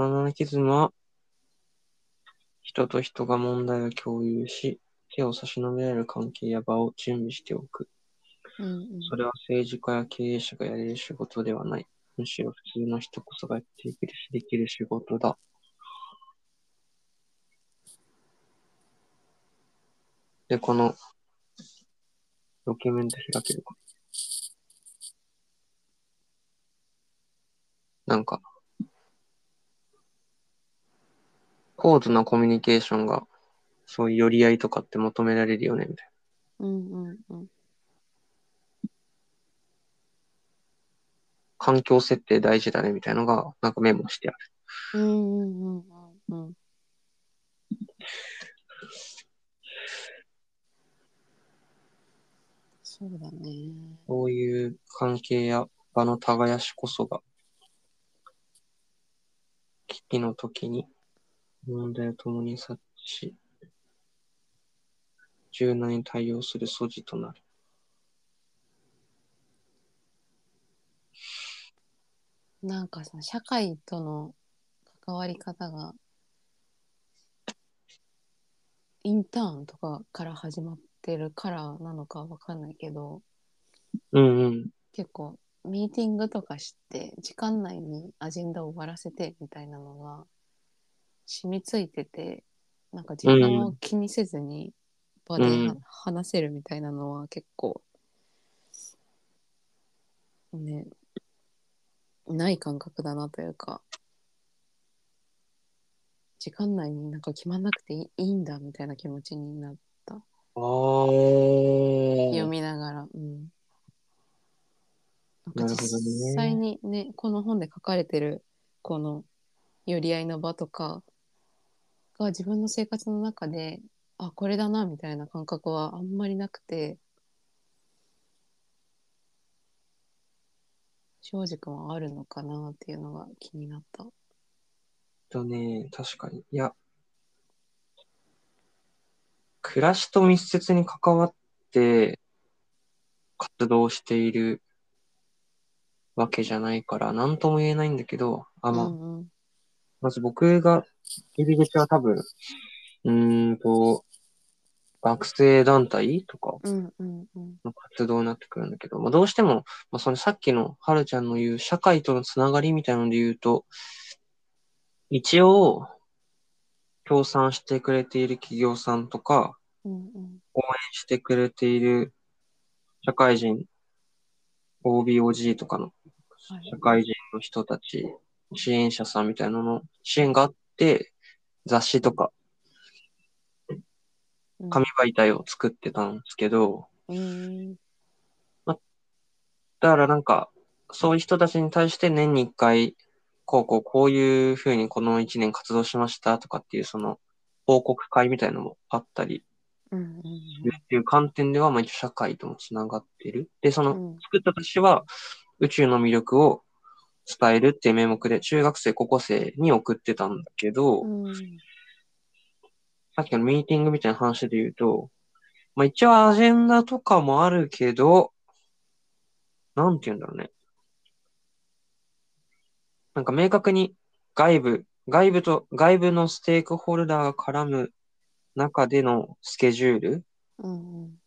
バナナキズムは、人と人が問題を共有し、手を差し伸べられる関係や場を準備しておく。うんうんそれは政治家や経営者がやれる仕事ではない。むしろ普通の人こそがやっていけるし、できる仕事だ。で、この、ドキュメント開けるか。なんか、高度なコミュニケーションが、そういう寄り合いとかって求められるよね、みたいな。うんうんうん環境設定大事だね、みたいなのが、なんかメモしてある。うんうんうんうんうんそうだね。そういう関係や場の耕しこそが、危機の時に問題を共に察知し、柔軟に対応する素地となる。なんかさ、社会との関わり方が、インターンとかから始まってるからなのかわかんないけど、うんうん。結構ミーティングとかして時間内にアジェンダを終わらせてみたいなのが染みついててなんか時間を気にせずに場ではうん話せるみたいなのは結構ねない感覚だなというか時間内になんか決まんなくていいんだみたいな気持ちになったあ読あ。みながら、うん。なるほどね実際にね、この本で書かれてる、この寄り合いの場とかが自分の生活の中で、あ、これだな、みたいな感覚はあんまりなくて、庄司君はあるのかなっていうのが気になった。とね、確かに。いや、暮らしと密接に関わって活動しているわけじゃないから、なんとも言えないんだけど、あ、まあ、うんうん。まず僕が入り口は多分、うーんと、学生団体とか。の活動になってくるんだけど、まあ、どうしても、まあ、そのさっきのはるちゃんの言う社会とのつながりみたいなので言うと、一応、協賛してくれている企業さんとか、うんうん。してくれている社会人、OBOG とかのはい社会人の人たち、支援者さんみたいなのの支援があって、雑誌とかうん。紙媒体を作ってたんですけど、うん。だからなんか、そういう人たちに対して年に一回、こうこうこういうふうにこの一年活動しましたとかっていうその報告会みたいなのもあったりっていう観点では、まあ一応社会ともつながってる。で、そのうん。作った私は宇宙の魅力を伝えるっていう名目で中学生、高校生に送ってたんだけど、うんさっきのミーティングみたいな話で言うと、まあ一応アジェンダとかもあるけど、なんて言うんだろうね。なんか明確に外部、外部と、外部のステークホルダーが絡む中でのスケジュールうんうん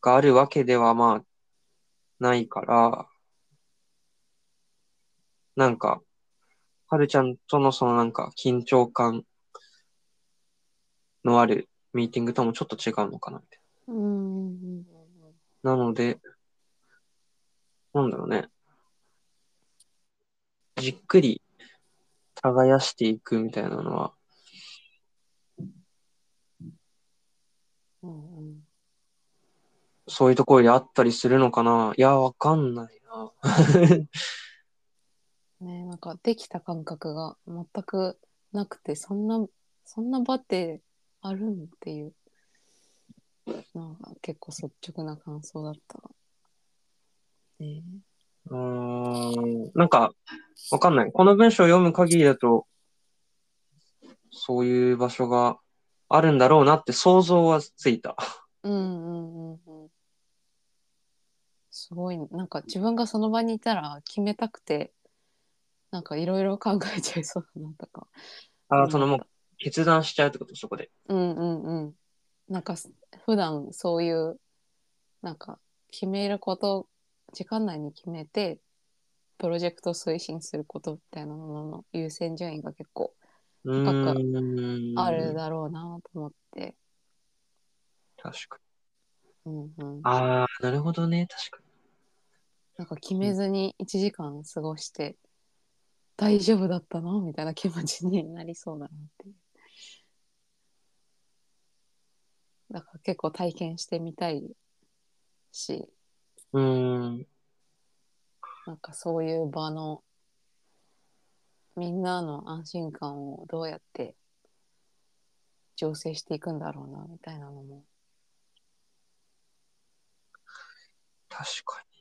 があるわけではまあないから、なんか、はるちゃんとのそのなんか緊張感のあるミーティングともちょっと違うのかなみたいうんうんうんな。なので、なんだろうね。じっくり耕していくみたいなのは、うんうんそういうところであったりするのかないや、わかんないな。ねなんかできた感覚が全くなくてそんなそんな場ってあるんっていうなんか結構率直な感想だった。ねうーん、なんか、わかんない。この文章を読む限りだと、そういう場所があるんだろうなって想像はついた。うんうんうんうん。すごいなんか自分がその場にいたら決めたくてなんかいろいろ考えちゃいそうだなとか。ああ、そのもう決断しちゃうってこと、そこで。たうんうんうん。なんかす普段そういう、なんか決めること、時間内に決めて、プロジェクトを推進することみたいなものの優先順位が結構うーん。あるだろうなと思って。確かうんうんに。。ああ、なるほどね。確かなんか決めずに1時間過ごして、大丈夫だったの？みたいな気持ちになりそうだなっていう。だから結構体験してみたいし、に。うーん。なんかそういう場のみんなの安心感をどうやって醸成していくんだろうなみたいなのも確かに。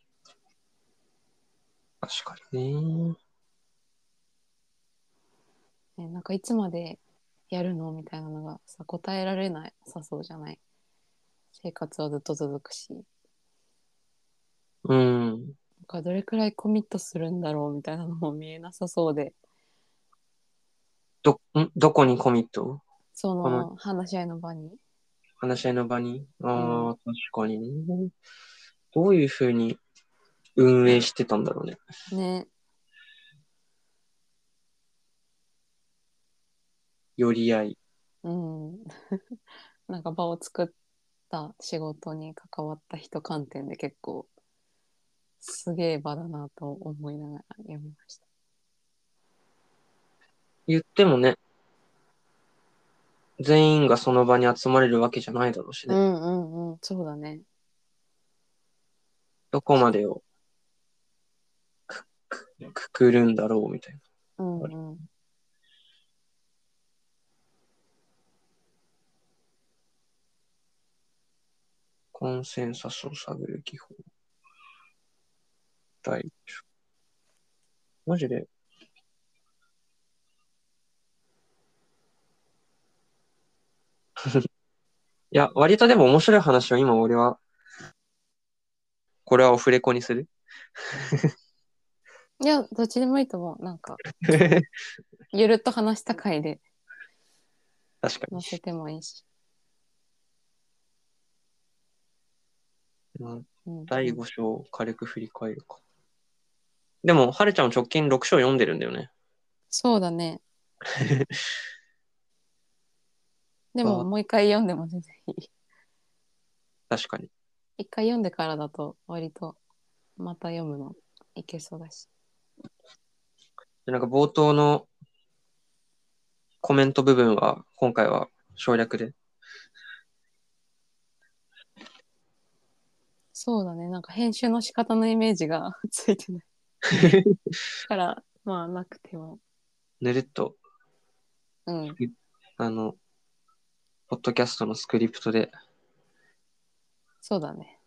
確かにね。ね、なんかいつまでやるの？みたいなのがさ答えられないさそうじゃない。生活はずっと続くし。うん。なんかどれくらいコミットするんだろう？みたいなのも見えなさそうで。ど、ん？どこにコミット？そこの。話し合いの場に。話し合いの場に？ああ、う確かにね。どういうふうに運営してたんだろうね。ね寄り合い。うん なんか場を作った仕事に関わった人観点で結構すげえ場だなと思いながら読みました言ってもね、全員がその場に集まれるわけじゃないだろうしね。うんうんうんそうだねどこまでをくくくくるんだろうみたいな。うんうんコンセンサスを探る技法。第一章。マジで。いや、割とでも面白い話を今俺は、これはオフレコにする？いやどっちでもいいと思うなんか ゆるっと話した回で確かに。載せてもいいし、まあうん、第5章を軽く振り返るか。でも、はるちゃんも直近6章読んでるんだよね。そうだね であももう一回読んでも全然いい確かに。一回読んでからだと割とまた読むのいけそうだしでなんか冒頭のコメント部分は、今回は省略で。そうだね。なんか編集の仕方のイメージが ついてない。からまあなくても。ぬるっと、うん。あの、ポッドキャストのスクリプトで、そうだね。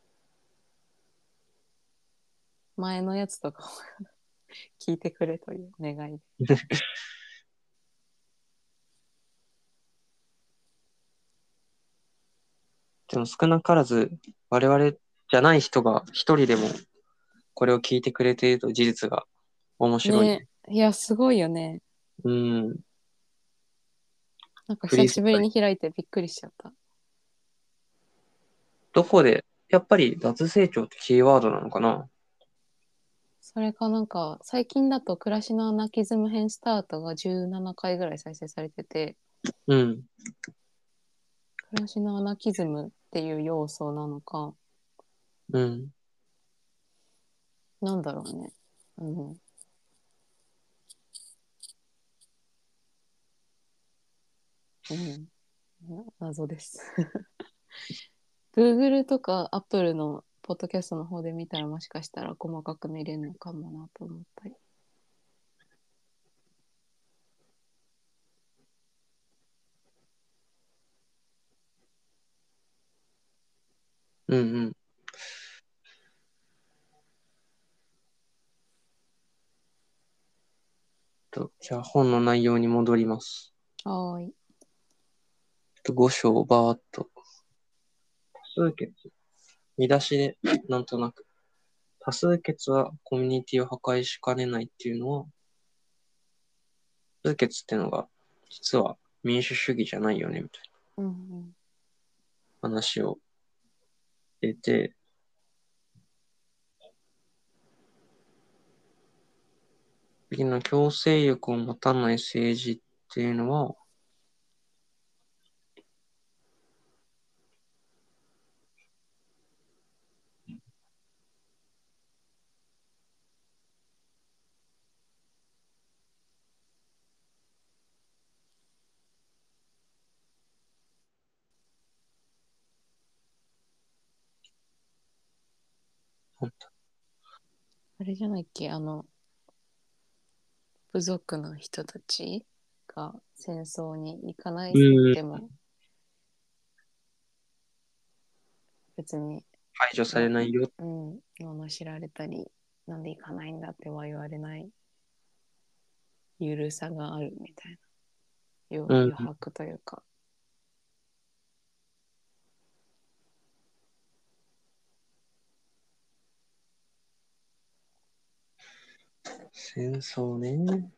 前のやつとかを 聞いてくれという願い。ででも少なからず、我々じゃない人が一人でもこれを聞いてくれていると事実が面白い。ね。いやすごいよね。うん。なんか久しぶりに開いてびっくりしちゃった。どこで、やっぱり脱成長ってキーワードなのかな？それかなんか最近だと暮らしのアナキズム編スタートが17回ぐらい再生されてて。うん。暮らしのアナキズムっていう要素なのかうん。なんだろうねうんうんな謎です Google とか Apple のポッドキャストの方で見たらもしかしたら細かく見れるのかもなと思ったりうんうん。とじゃあ本の内容に戻ります。はーいと5章をバーっと。多数決。見出しで、なんとなく。多数決はコミュニティを破壊しかねないっていうのは、数決ってのが、実は民主主義じゃないよね、みたい。な話を出て、次の強制力を持たない政治っていうのは、あれじゃないっけ？あの、部族の人たちが戦争に行かないでも、別に、排除されないよ。うん、罵られたり、なんで行かないんだっては言われない、ゆるさがあるみたいな、余白というか、戦争ね。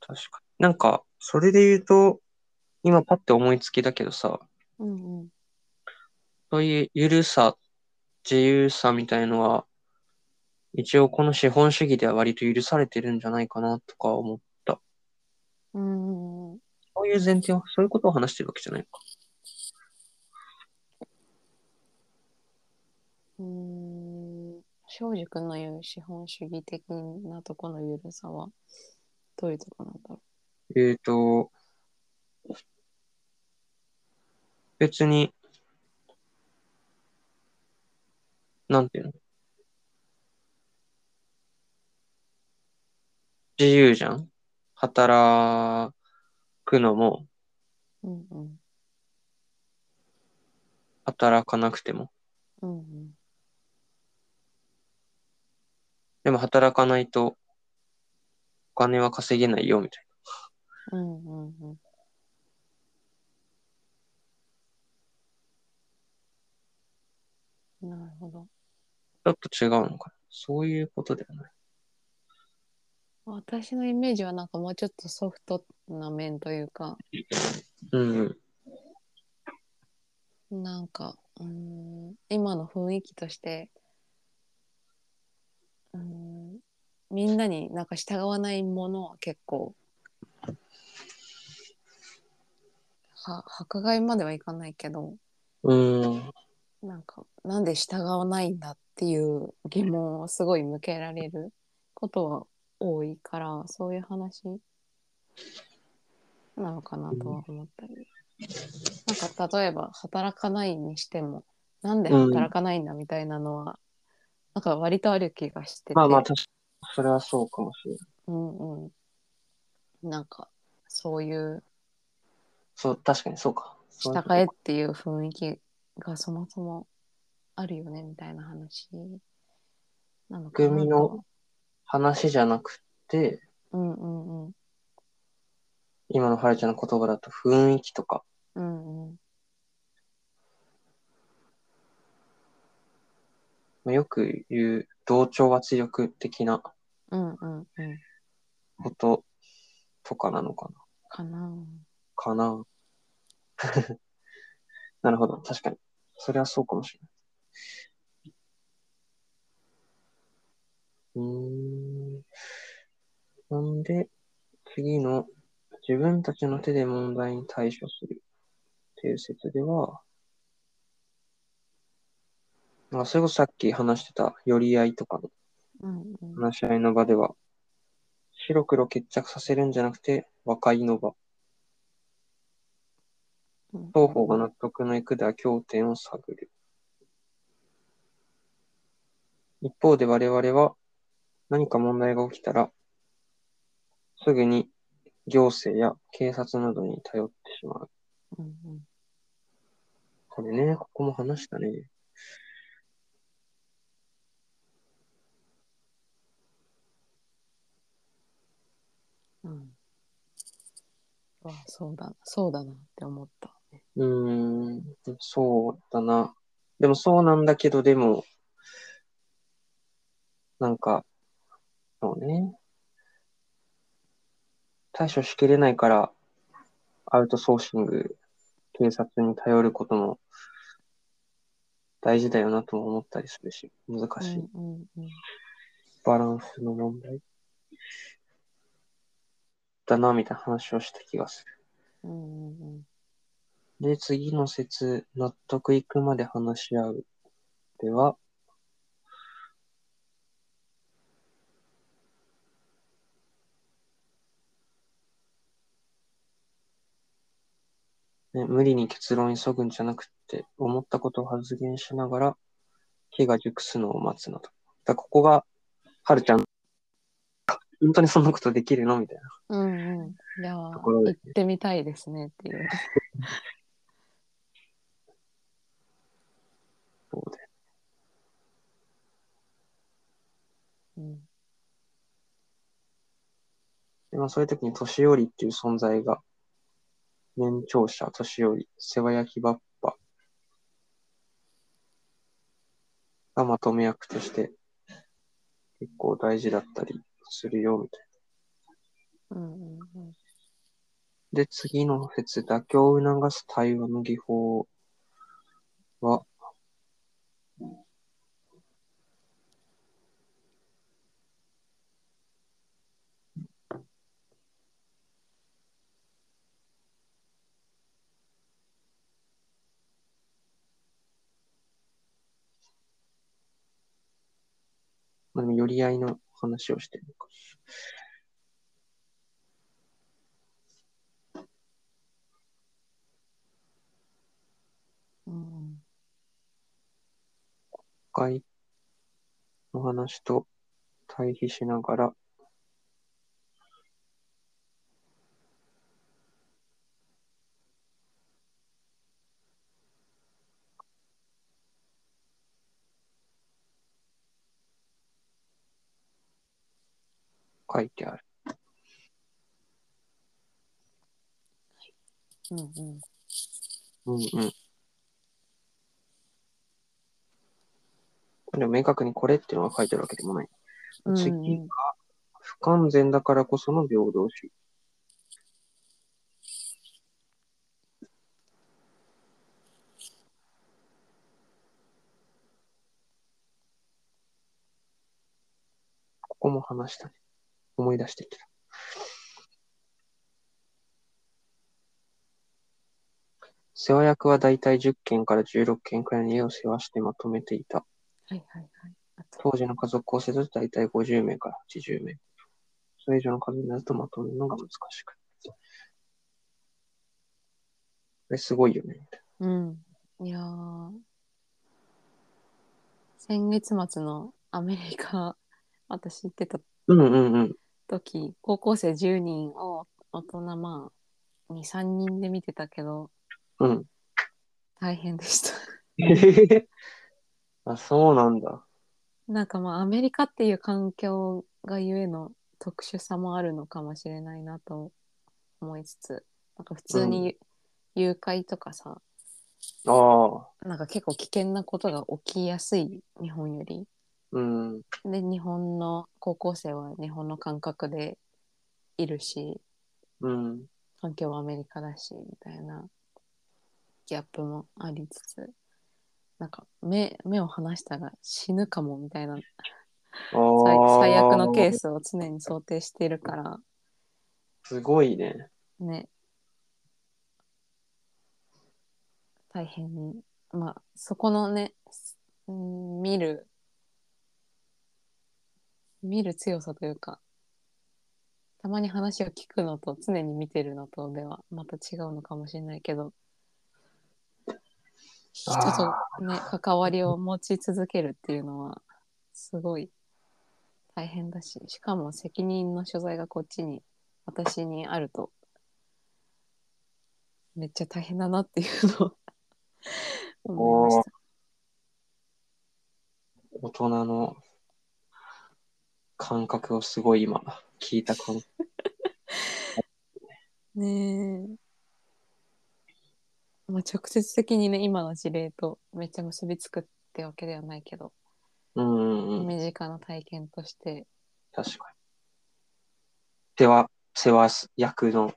確かに。なんか、それで言うと、今パッて思いつきだけどさ、うんうん、そういうゆるさ、自由さみたいのは、一応この資本主義では割と許されてるんじゃないかなとか思った。うんそういう前提は、そういうことを話してるわけじゃないのか。うーん、庄司君の言う資本主義的なとこのゆるさは、どういうとこなんだろえーと、別に、なんていうの？自由じゃん？働くのも、う。うんうん、働かなくても。うんうん、でも働かないと、お金は稼げないよ、みたいうんうんうん。なるほど。な。ちょっと違うのかな。そういうことではない。私のイメージはなんかもうちょっとソフトな面というか、うんうん。なんか、うーん、今の雰囲気として、うーん、みんなになんか従わないものは結構、は迫害まではいかないけど、うん。なんか、なんで従わないんだっていう疑問をすごい向けられることは多いから、そういう話なのかなとは思ったり。なんか、例えば、働かないにしても、なんで働かないんだみたいなのは、なんか割とある気がしてて。まあまあ、確かに、それはそうかもしれない。うんうん。なんか、そういう、そう、確かにそうか。従えっていう雰囲気がそもそもあるよねみたいな話なのかなの話じゃなくて、うんうんうん。今のはるちゃんの言葉だと雰囲気とか、うんうん。まあ、よく言う同調圧力的なうんうんうん。こととかなのかな。かな。かな。なるほど。確かに。それはそうかもしれない。うーん。なんで、次の自分たちの手で問題に対処するっていう説では、まあ、それこそさっき話してた寄り合いとかの。話し合いの場では、白黒決着させるんじゃなくて、和解の場。うん双方が納得のいくでは経点を探る。一方で我々は何か問題が起きたら、すぐに行政や警察などに頼ってしまう。うんうん。これね、ここも話したね。うん。わあ、そうだ、そうだなって思った。うーん、そうだな。でもそうなんだけど、でも、なんか、そうね。対処しきれないから、アウトソーシング、警察に頼ることも大事だよなとも思ったりするし、難しい。うんうんうんバランスの問題だな、みたいな話をした気がする。うんうんで、次の説、納得いくまで話し合う。では、ね、無理に結論急ぐんじゃなくて、思ったことを発言しながら、火が熟すのを待つのと。だここが、はるちゃん、本当にそんなことできるのみたいな。うんうん。いやーところで行ってみたいですねっていう。そうで。うんでまあ、そういう時に年寄りっていう存在が、年長者、年寄り、世話焼きバッパがまとめ役として、結構大事だったりするよ、みたいな。うんうんうんで、次の説、妥協を促す対話の技法は、まあ、でも、寄り合いの話をしてるのか。うん会の話と対比しながら、書いてある。うんうんうんうん。でも明確にこれっていうのが書いてあるわけでもない。うん次が不完全だからこその平等主義。ここも話したね。思い出してきた。世話役はだいたい10件から16件くらいの家を世話してまとめていた。はいはいはい。当時の家族構成だと大体50名から80名。それ以上の数になるとまとめるのが難しく。これすごいよね。うん。いやー先月末のアメリカ、私行ってたうんうんうん。時、高校生10人を大人まあ、2、3人で見てたけど、うん。大変でした。あ、そうなんだ。なんかまあ、アメリカっていう環境がゆえの特殊さもあるのかもしれないなと思いつつ、なんか普通に誘拐とかさ、ああ。なんか結構危険なことが起きやすい日本より。うん。で日本の高校生は日本の感覚でいるしうん。環境はアメリカだしみたいなギャップもありつつなんか目目を離したら死ぬかもみたいなあ最悪のケースを常に想定してるからすごいね。ね大変まあそこのねうん見る見る強さというかたまに話を聞くのと常に見てるのとではまた違うのかもしれないけど人とね関わりを持ち続けるっていうのはすごい大変だししかも責任の所在がこっちに私にあるとめっちゃ大変だなっていうのを 思いました。大人の感覚をすごい今聞いた感 ねえ。まあ、直接的にね今の事例とめっちゃ結びつくってわけではないけど、うん。身近な体験として確かに。世話、世話役の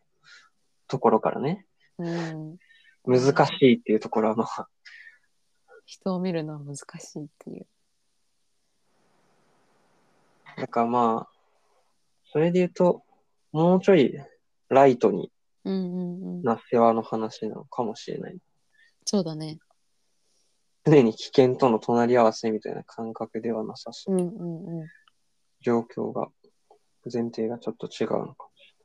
ところからね、うん難しいっていうところはまあ、人を見るのは難しいっていう。だからまあ、それで言うと、もうちょいライトにうんうんうん。な世話の話なのかもしれない。そうだね。常に危険との隣り合わせみたいな感覚ではなさそうう。んうんうん。状況が、前提がちょっと違うのかもし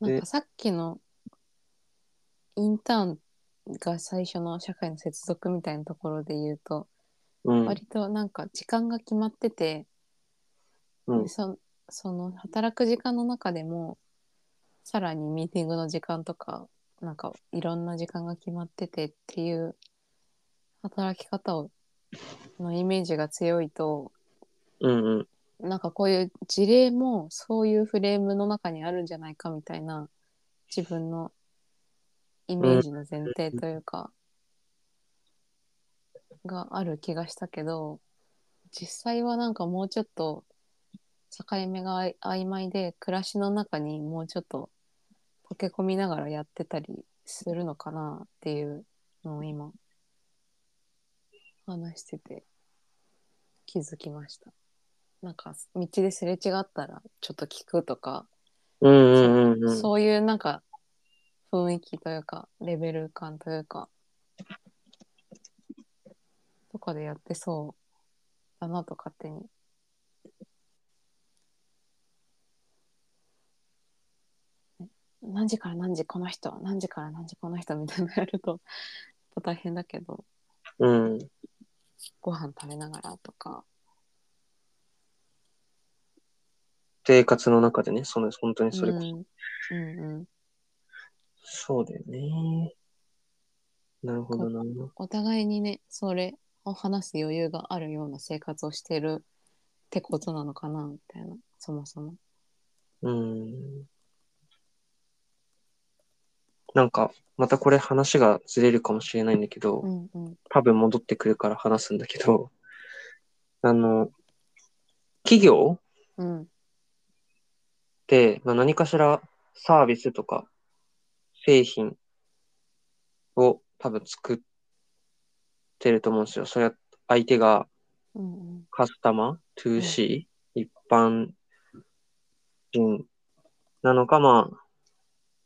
でなんかさっきのインターンが最初の社会の接続みたいなところで言うと。うん。割となんか時間が決まってて、うんでそその働く時間の中でもさらにミーティングの時間とかなんかいろんな時間が決まっててっていう働き方をのイメージが強いとうんうん。なんかこういう事例もそういうフレームの中にあるんじゃないかみたいな自分のイメージの前提というか、がある気がしたけど実際はなんかもうちょっと境目が曖昧で暮らしの中にもうちょっと溶け込みながらやってたりするのかなっていうのを今話してて気づきました。なんか道ですれ違ったらちょっと聞くとか、うんうんうんうん。そういうなんか雰囲気というかレベル感というかとかでやってそうだなと勝手にね何時から何時この人何時から何時この人みたいなのやると大変だけどうん。ご飯食べながらとか生活の中でね、その本当にそれこそ。うんうんうんそうだよね。なるほどな。お互いにねそれを話す余裕があるような生活をしてるってことなのかなみたいなそもそも。うん。なんか、またこれ話がずれるかもしれないんだけど、うんうん多分戻ってくるから話すんだけど、あの、企業うんって、まあ、何かしらサービスとか製品を多分作ってると思うんですよ。それは相手がうんカスタマー、2C、一般人なのか、まあ、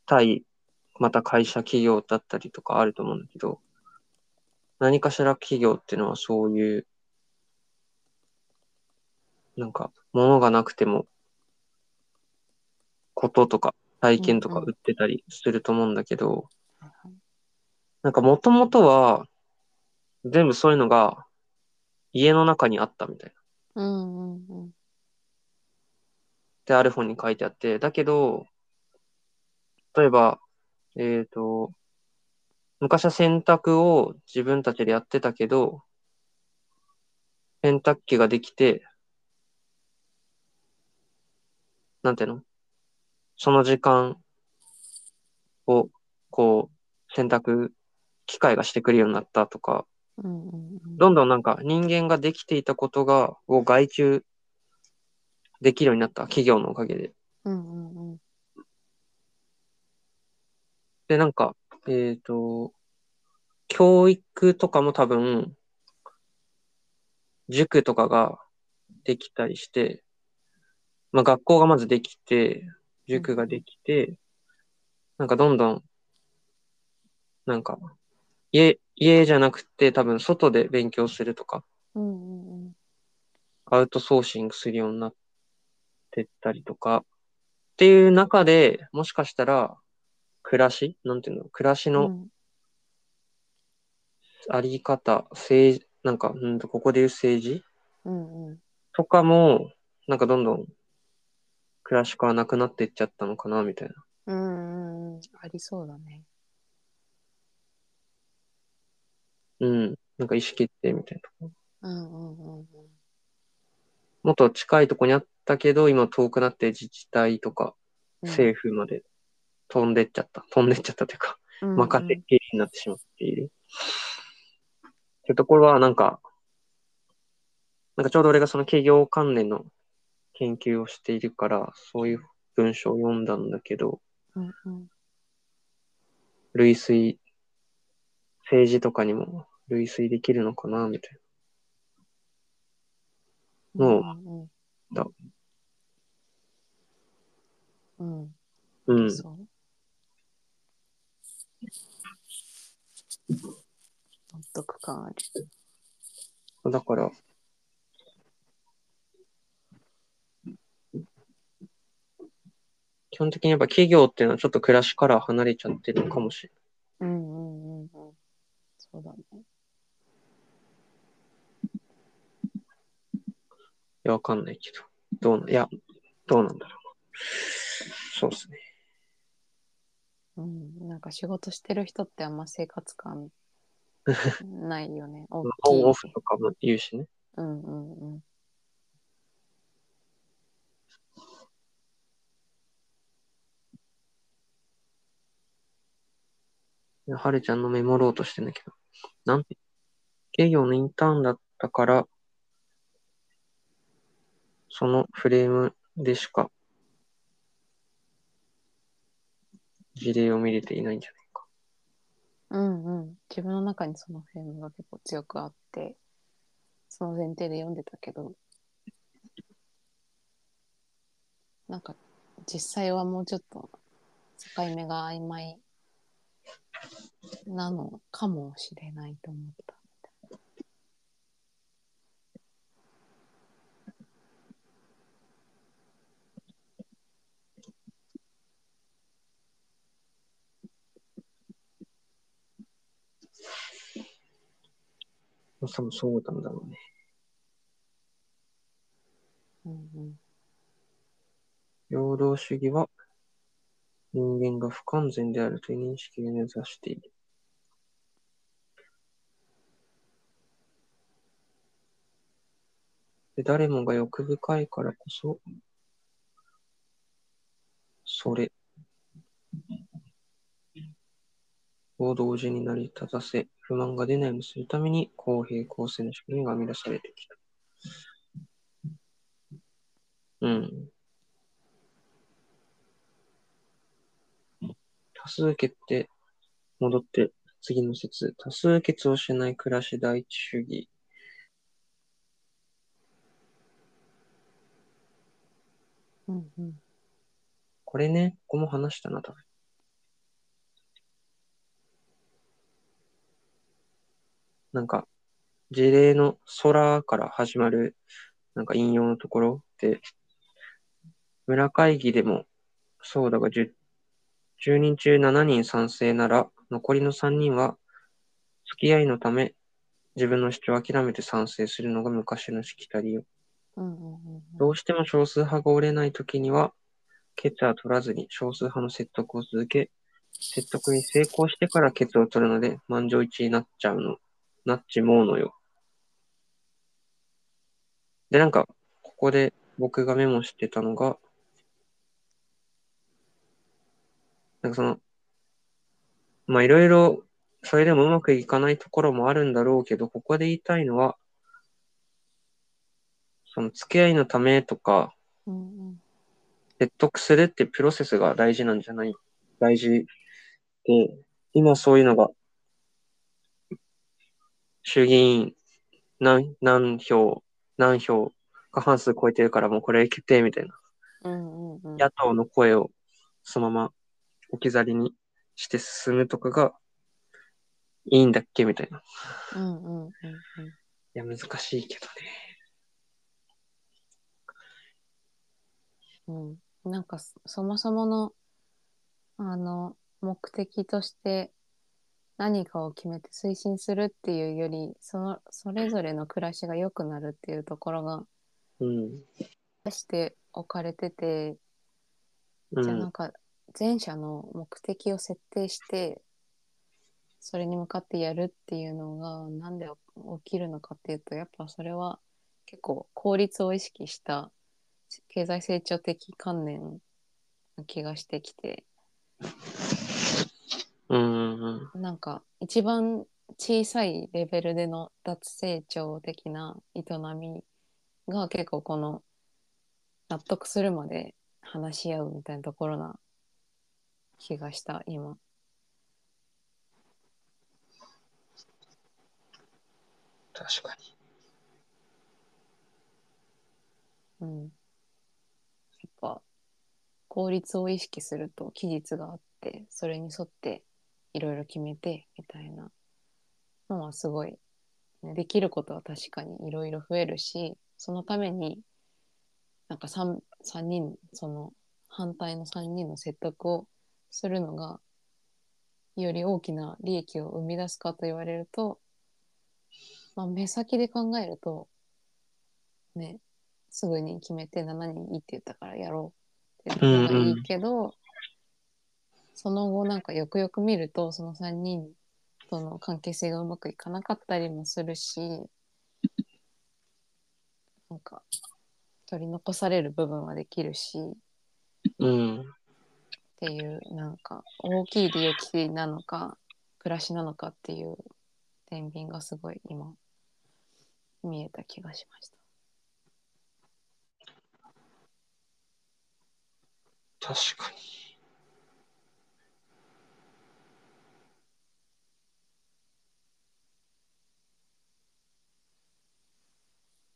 対、また会社企業だったりとかあると思うんだけど、何かしら企業っていうのはそういう、なんか、物がなくても、こととか体験とか売ってたりすると思うんだけど、なんかもともとは、全部そういうのが家の中にあったみたいな。うんうんうん。ってある本に書いてあって、だけど、例えば、えっ、と、昔は洗濯を自分たちでやってたけど、洗濯機ができて、なんていうの？その時間を、こう、洗濯機械がしてくれるようになったとか、どんどんなんか人間ができていたことが、を外注できるようになった企業のおかげで。で、なんか、えっ、と、教育とかも多分、塾とかができたりして、まあ学校がまずできて、塾ができて、なんかどんどん、なんか、家、家じゃなくて多分外で勉強するとか、うんうんうん。アウトソーシングするようになってったりとか、っていう中で、もしかしたら、暮らしなんていうの暮らしの、うん。あり方、政治、なんか、うんと、ここで言う政治うんうん。とかも、なんかどんどん暮らしからなくなっていっちゃったのかな、みたいな。うんうんうんありそうだね。うん。なんか意思決定みたいなとこ。うんうんうんうんもっと近いとこにあったけど、今遠くなって自治体とかうん政府まで飛んでっちゃった。飛んでっちゃったというか、うん任せっきりになってしまっている。ってところは、なんか、なんかちょうど俺がその企業関連の研究をしているから、そういう文章を読んだんだけど、うんうん。類推、政治とかにも類推できるのかな、みたいもううんうん。だうん。な。う。ん。そう納得感あるだから、基本的にやっぱ企業っていうのはちょっと暮らしから離れちゃってるのかもしれない。うんうんうんうんそうだねいや、わかんないけど。どうな、いや、どうなんだろう。そうですね。うんなんか仕事してる人ってあんま生活感ないよね大オンオフとかも言うしね。うんうんうんはるちゃんのメモろうとしてんだけど。なんて、企業のインターンだったから、そのフレームでしか事例を見れていないんじゃないか。うんうん自分の中にそのフレームが結構強くあってその前提で読んでたけどなんか実際はもうちょっと境目が曖昧なのかもしれないと思った。多分そうなんだろうね。うんうん平等主義は人間が不完全であるという認識を目指している。で誰もが欲深いからこそ、それを同時に成り立たせ、不満が出ないようにするために公平公正な仕組みが編み出されてきた。うん。多数決って、戻って次の説。多数決をしない暮らし第一主義。うんうんこれね、ここも話したな、多分。なんか、事例の空から始まる、なんか引用のところで、村会議でも、そうだが10、10人中7人賛成なら、残りの3人は、付き合いのため、自分の主張を諦めて賛成するのが昔のしきたりよ。うんうんうんどうしても少数派が折れないときには、決は取らずに少数派の説得を続け、説得に成功してから決を取るので、満場一致になっちゃうの、なっちもうのよ。で、なんか、ここで僕がメモしてたのが、なんかその、まあいろいろ、それでもうまくいかないところもあるんだろうけど、ここで言いたいのは、その付き合いのためとか、うんうん。説得するってプロセスが大事なんじゃない？大事で、今そういうのが、衆議院何何票、何票、過半数超えてるからもうこれ決定みたいな。うんうんうん。野党の声をそのまま置き去りにして進むとかがいいんだっけみたいな。いうんうんうんや、難しいけどね。うんうんなんかそそもそものあの目的として何かを決めて推進するっていうよりそのそれぞれの暮らしが良くなるっていうところがうん。出して置かれててうん。じゃあなんか前者の目的を設定してそれに向かってやるっていうのがなんで起きるのかっていうとやっぱそれは結構効率を意識した経済成長的観念な気がしてきて、うん。なんか一番小さいレベルでの脱成長的な営みが結構この納得するまで話し合うみたいなところな気がした今。確かに。うん。やっぱ効率を意識すると期日があってそれに沿っていろいろ決めてみたいなのはすごいねできることは確かにいろいろ増えるしそのためになんか 3, 3人その反対の3人の説得をするのがより大きな利益を生み出すかと言われると、まあ、目先で考えるとねすぐに決めて7人いいって言ったからやろうっていうのがいいけど、その後なんかよくよく見るとその3人との関係性がうまくいかなかったりもするしなんか取り残される部分はできるしうん。っていうなんか大きい利益なのか暮らしなのかっていう天秤がすごい今見えた気がしました。確かに。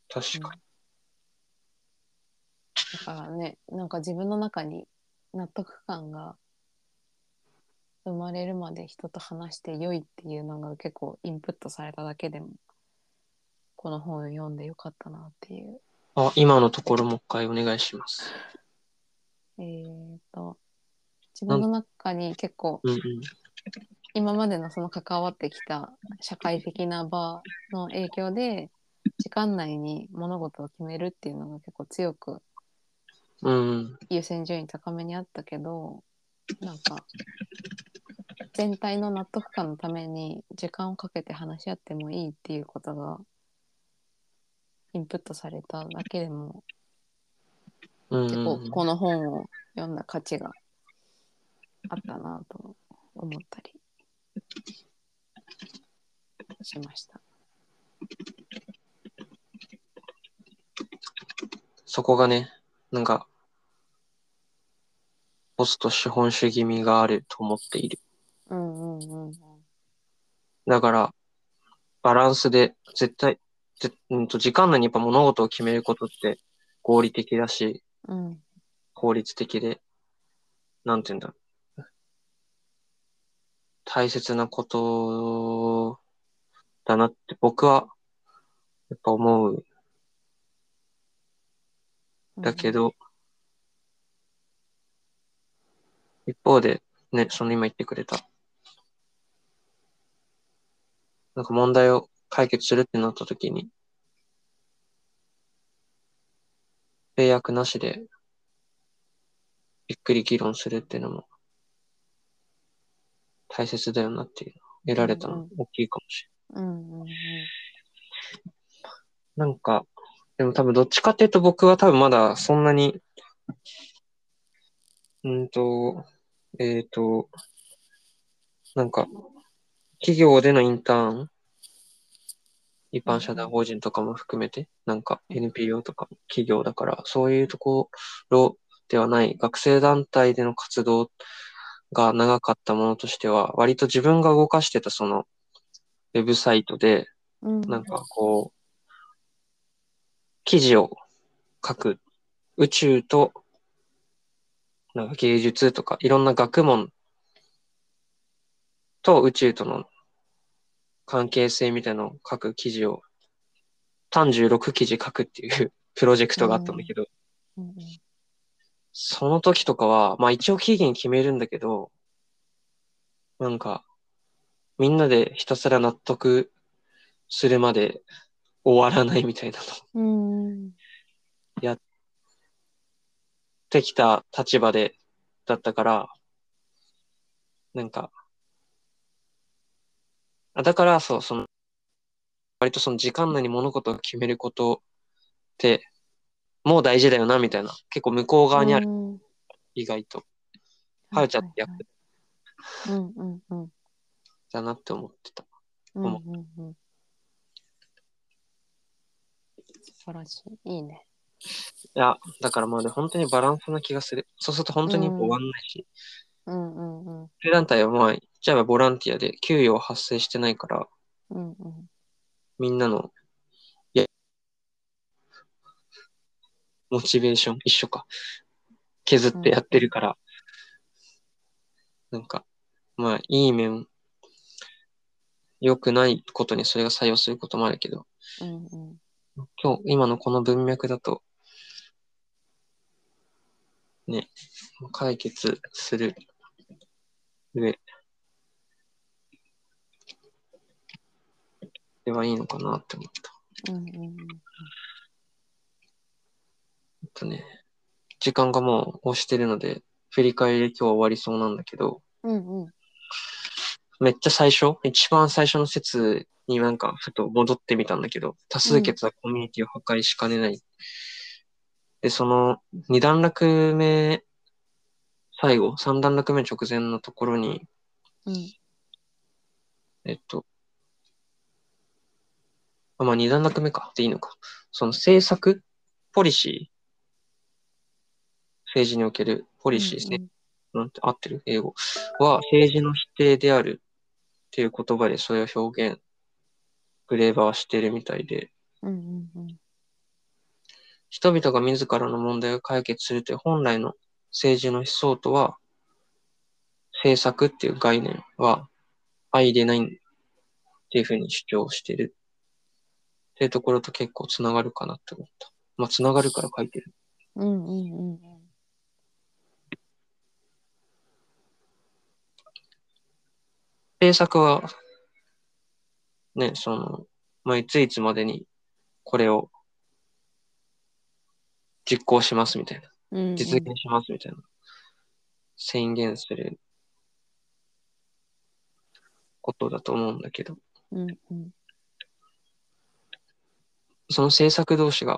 確かに。だからねなんか自分の中に納得感が生まれるまで人と話して良いっていうのが結構インプットされただけでもこの本を読んでよかったなっていう。あ、今のところもう一回お願いします。えー、と自分の中に結構うんうん。今までのその関わってきた社会的な場の影響で時間内に物事を決めるっていうのが結構強くうん。優先順位高めにあったけどなんか全体の納得感のために時間をかけて話し合ってもいいっていうことがインプットされただけでもうん結構この本を読んだ価値があったなと思ったりしました。そこがね、なんか、ポスト資本主義味があると思っている。うんうんうんうんだから、バランスで絶対、ぜうんと時間内にやっぱ物事を決めることって合理的だし、うん効率的で、なんて言うんだろう。大切なことだなって僕はやっぱ思う。だけど、一方で、ね、その今言ってくれた。なんか問題を解決するってなった時に、制約なしで、ゆっくり議論するっていうのも、大切だよなっていうのを得られたの大きいかもしれない。うんうんうんなんか、でも多分どっちかっていうと僕は多分まだそんなに、うんと、えっ、と、なんか、企業でのインターン、一般社団法人とかも含めて、なんか NPO とか企業だから、そういうところではない。学生団体での活動が長かったものとしては、割と自分が動かしてたその、ウェブサイトで、うん。なんかこう、記事を書く、宇宙と、なんか芸術とか、いろんな学問と宇宙との関係性みたいなのを書く記事を、単16記事書くっていうプロジェクトがあったんだけど、うんうんその時とかは、まあ一応期限決めるんだけど、なんか、みんなでひたすら納得するまで終わらないみたいなのうん。ってきた立場で、だったから、なんか、あだから、そう、その、割とその時間内に物事を決めることって、もう大事だよな、みたいな。結構向こう側にある、うん意外と。はるちゃんって役はいうんうんうん。だなって思ってた。うんうんうん。素晴らしい。いいね。いや、だからまあね、本当にバランスな気がする。そうすると本当に終わんないし、うんうんうん。フリー団体はまあ、言っちゃえばボランティアで給与は発生してないから、うんうん。みんなの、いや、モチベーション一緒か。削ってやってるから、なんか、まあ、いい面、良くないことにそれが作用することもあるけど、うんうん。今日、今のこの文脈だと、ね、解決する上ではいいのかなって思った。うんうんうん。えっとね、時間がもう押してるので、振り返り今日終わりそうなんだけど、うんうん。めっちゃ最初、一番最初の説になんかふと戻ってみたんだけど、多数決はコミュニティを破壊しかねない。で、その二段落目、最後、三段落目直前のところに、うん。えっと、あまあ二段落目か。でいいのか。その政策、ポリシー、政治におけるポリシー、うんなんて合ってる？英語。は政治の否定であるっていう言葉でそれを表現、グレーバーはしてるみたいで、うんうんうん。人々が自らの問題を解決するという本来の政治の思想とは、政策っていう概念は相入れないっていうふうに主張してるっていうところと結構つながるかなって思った。まあ、つながるから書いてる。うんうんうんうん。政策は、ね、その、まあ、いついつまでにこれを実行しますみたいな。うんうん実現しますみたいな。宣言することだと思うんだけど、うんうんその政策同士が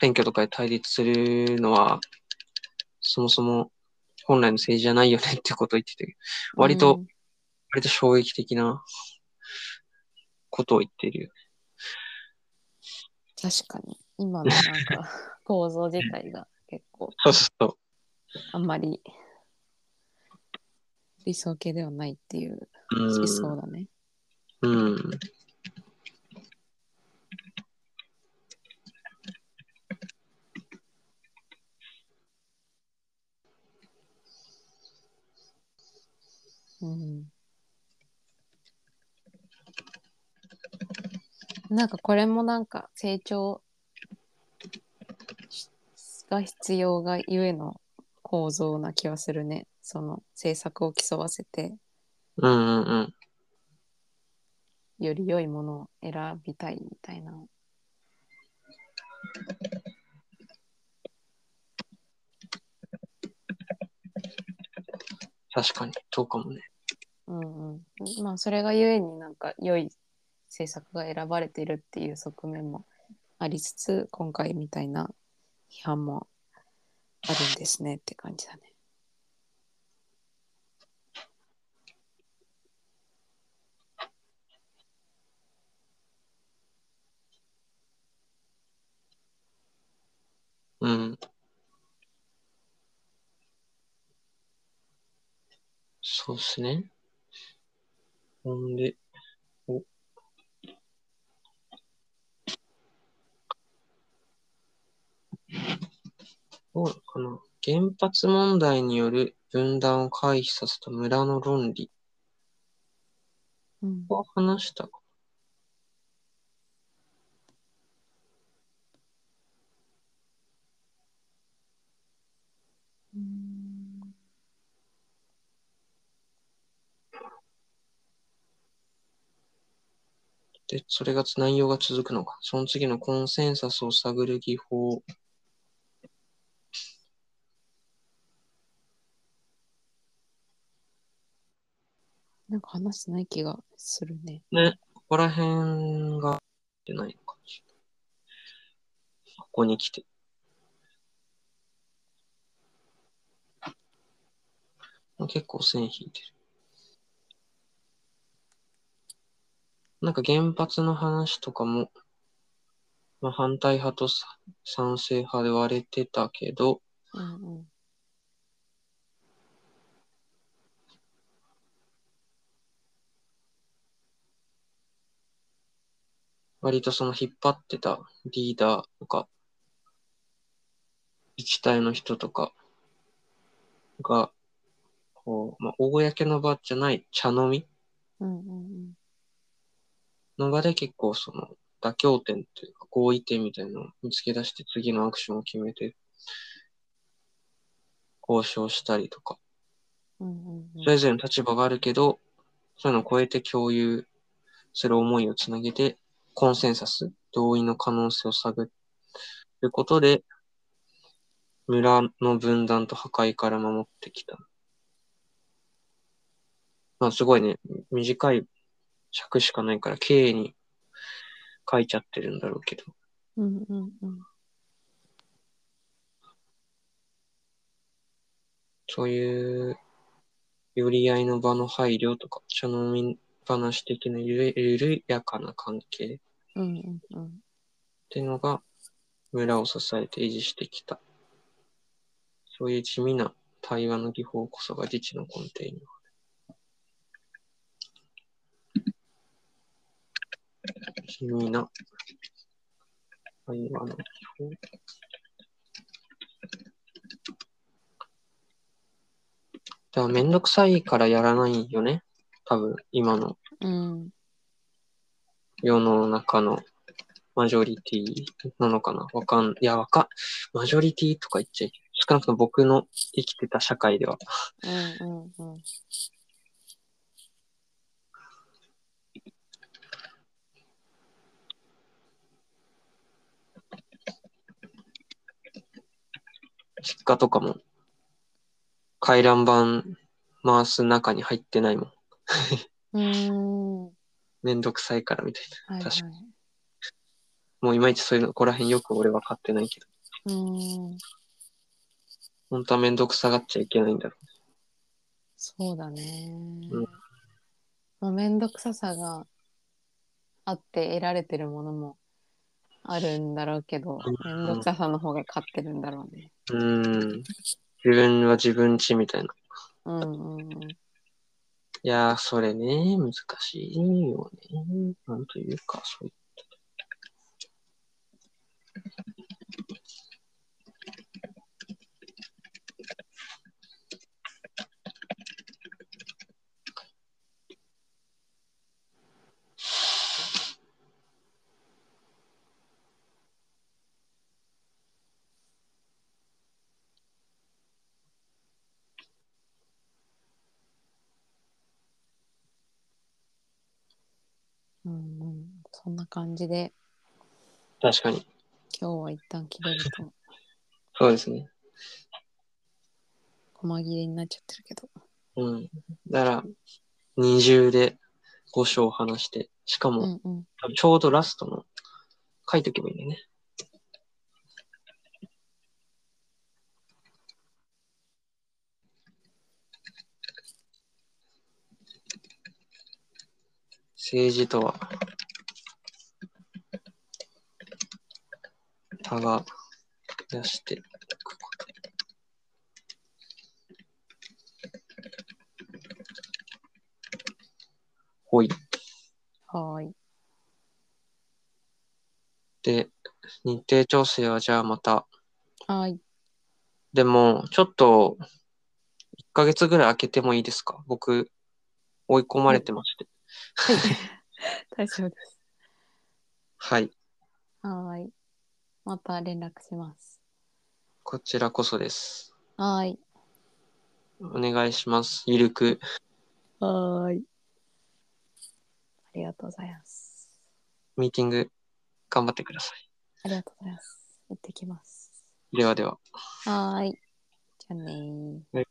選挙とかで対立するのは、そもそも本来の政治じゃないよねってことを言ってて、割と、割と衝撃的なことを言っているよ。確かに今のなんか 構造自体が結構そうそうあんまり理想系ではないっていうそう。思想だね。うん。うん。うん、なんかこれもなんか成長しが必要がゆえの構造な気はするね。その政策を競わせてうんうんうん。より良いものを選びたいみたいな。確かに、そうかもね。うんうん、まあそれがゆえになんか良い政策が選ばれているっていう側面もありつつ今回みたいな批判もあるんですねって感じだね。うん。そうっすね。ほんで、どうなのかな。原発問題による分断を回避させた村の論理うんを話したか。で、それが内容が続くのか。その次のコンセンサスを探る技法。なんか話してない気がするね。ね、ここら辺が出ないのかもしれない。ここに来て。まあ、結構線引いてる。なんか原発の話とかも、まあ、反対派とさ賛成派で割れてたけど、うんうん。割とその引っ張ってたリーダーとか、自治体の人とかが、こう、まあ、公の場じゃない茶飲みの場で結構その妥協点というか合意点みたいなのを見つけ出して次のアクションを決めて交渉したりとか、それぞれの立場があるけど、そういうのを超えて共有する思いをつなげて、コンセンサス、同意の可能性を探ることで、村の分断と破壊から守ってきた。まあすごいね、短い尺しかないから、経営に書いちゃってるんだろうけど、うんうんうん。そういう、寄り合いの場の配慮とか、茶飲み話的なゆる緩やかな関係っうんうんうん。ていうのが、村を支えて維持してきた。そういう地味な対話の技法こそが自治の根底にある。地味な対話の技法。だからめんどくさいからやらないよね。多分、今のうん世の中のマジョリティなのかな？わかん、いや、わかん、マジョリティとか言っちゃいけない。少なくとも僕の生きてた社会では。うんうんうん。実家とかも、回覧板回す中に入ってないもん。うーん。めんどくさいからみたいはい確かはい。な。もういまいちそういうの、ここら辺よく俺分かってないけど。うーん。本当はめんどくさがっちゃいけないんだろそうだね。うんまあ、めんどくささがあって得られてるものもあるんだろうけど、めんどくささの方が勝ってるんだろうね。う。ん。自分は自分ちみたいな。うんうんうん。いやー、それね、難しいよね。なんというか、そういう。うんうん、な感じで確かに。今日は一旦切れるとそうですね。細切れになっちゃってるけど。うん。だから、二重で五章話して、しかも、うんうん。多分ちょうどラストの書いとけばいいんだよね。政治とは、他が出していくこと。ほい。はーい。で、日程調整はじゃあまた。はーい。でも、ちょっと、1ヶ月ぐらい空けてもいいですか？僕、追い込まれてまして。大丈夫です。はい。はーい。また連絡します。こちらこそです。はーい。お願いします。ゆるく。はーい。ありがとうございます。ミーティング、頑張ってください。ありがとうございます。行ってきます。ではでは。はーい。じゃあねー。